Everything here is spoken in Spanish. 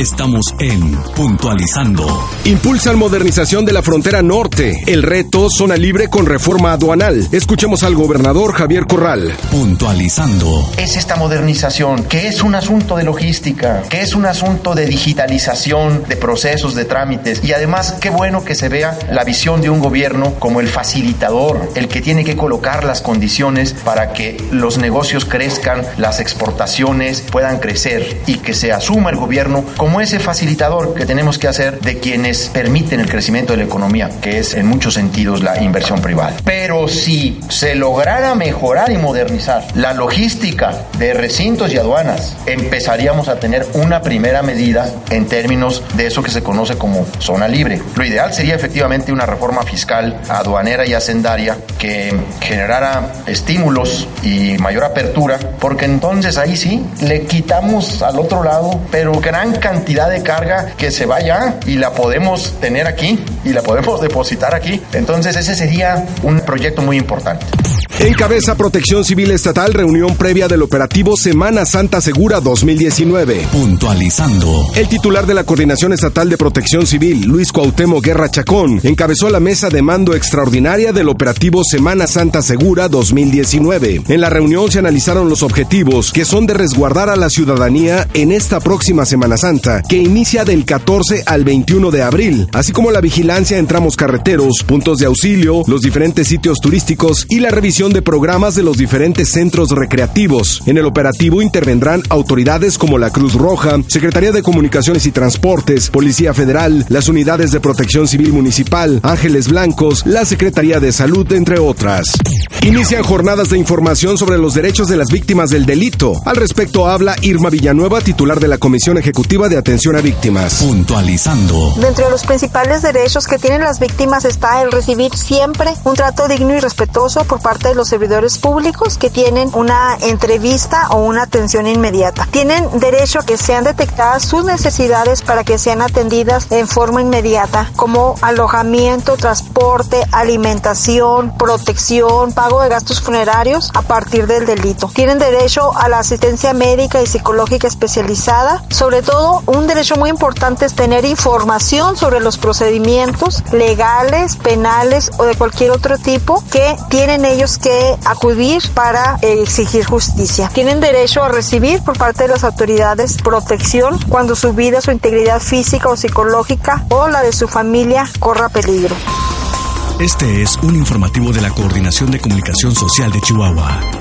Estamos en Puntualizando. Impulsan modernización de la frontera norte. El reto, zona libre con reforma aduanal. Escuchemos al gobernador Javier Corral. Puntualizando. Es esta modernización, que es un asunto de logística, que es un asunto de digitalización de procesos, de trámites. Y además, qué bueno que se vea la visión de un gobierno como el facilitador, el que tiene que colocar las condiciones para que los negocios crezcan, las exportaciones puedan crecer y que se asuma el gobierno como ese facilitador que tenemos que hacer de quienes permiten el crecimiento de la economía, que es en muchos sentidos la inversión privada. Pero si se lograra mejorar y modernizar la logística de recintos y aduanas, empezaríamos a tener una primera medida en términos de eso que se conoce como zona libre. Lo ideal sería efectivamente una reforma fiscal, aduanera y hacendaria que generara estímulos y mayor apertura, porque entonces ahí sí le quitamos al otro lado, pero gran cantidad cantidad de carga que se vaya y la podemos tener aquí y la podemos depositar aquí. Entonces ese sería un proyecto muy importante. Encabeza Protección Civil Estatal reunión previa del operativo Semana Santa Segura 2019. Puntualizando. El titular de la Coordinación Estatal de Protección Civil, Luis Cuauhtémoc Guerra Chacón, encabezó la mesa de mando extraordinaria del operativo Semana Santa Segura 2019. En la reunión se analizaron los objetivos que son de resguardar a la ciudadanía en esta próxima Semana Santa, que inicia del 14 al 21 de abril, así como la vigilancia en tramos carreteros, puntos de auxilio, los diferentes sitios turísticos y la revisión de programas de los diferentes centros recreativos. En el operativo intervendrán autoridades como la Cruz Roja, Secretaría de Comunicaciones y Transportes, Policía Federal, las unidades de protección civil municipal, Ángeles Blancos, la Secretaría de Salud, entre otras. Inician jornadas de información sobre los derechos de las víctimas del delito. Al respecto habla Irma Villanueva, titular de la Comisión Ejecutiva de Atención a Víctimas. Puntualizando. Dentro de los principales derechos que tienen las víctimas está el recibir siempre un trato digno y respetuoso por de los servidores públicos que tienen una entrevista o una atención inmediata. Tienen derecho a que sean detectadas sus necesidades para que sean atendidas en forma inmediata, como alojamiento, transporte, alimentación, protección, pago de gastos funerarios a partir del delito. Tienen derecho a la asistencia médica y psicológica especializada. Sobre todo, un derecho muy importante es tener información sobre los procedimientos legales, penales o de cualquier otro tipo que tienen ellos que acudir para exigir justicia. Tienen derecho a recibir por parte de las autoridades protección cuando su vida, su integridad física o psicológica o la de su familia corra peligro. Este es un informativo de la Coordinación de Comunicación Social de Chihuahua.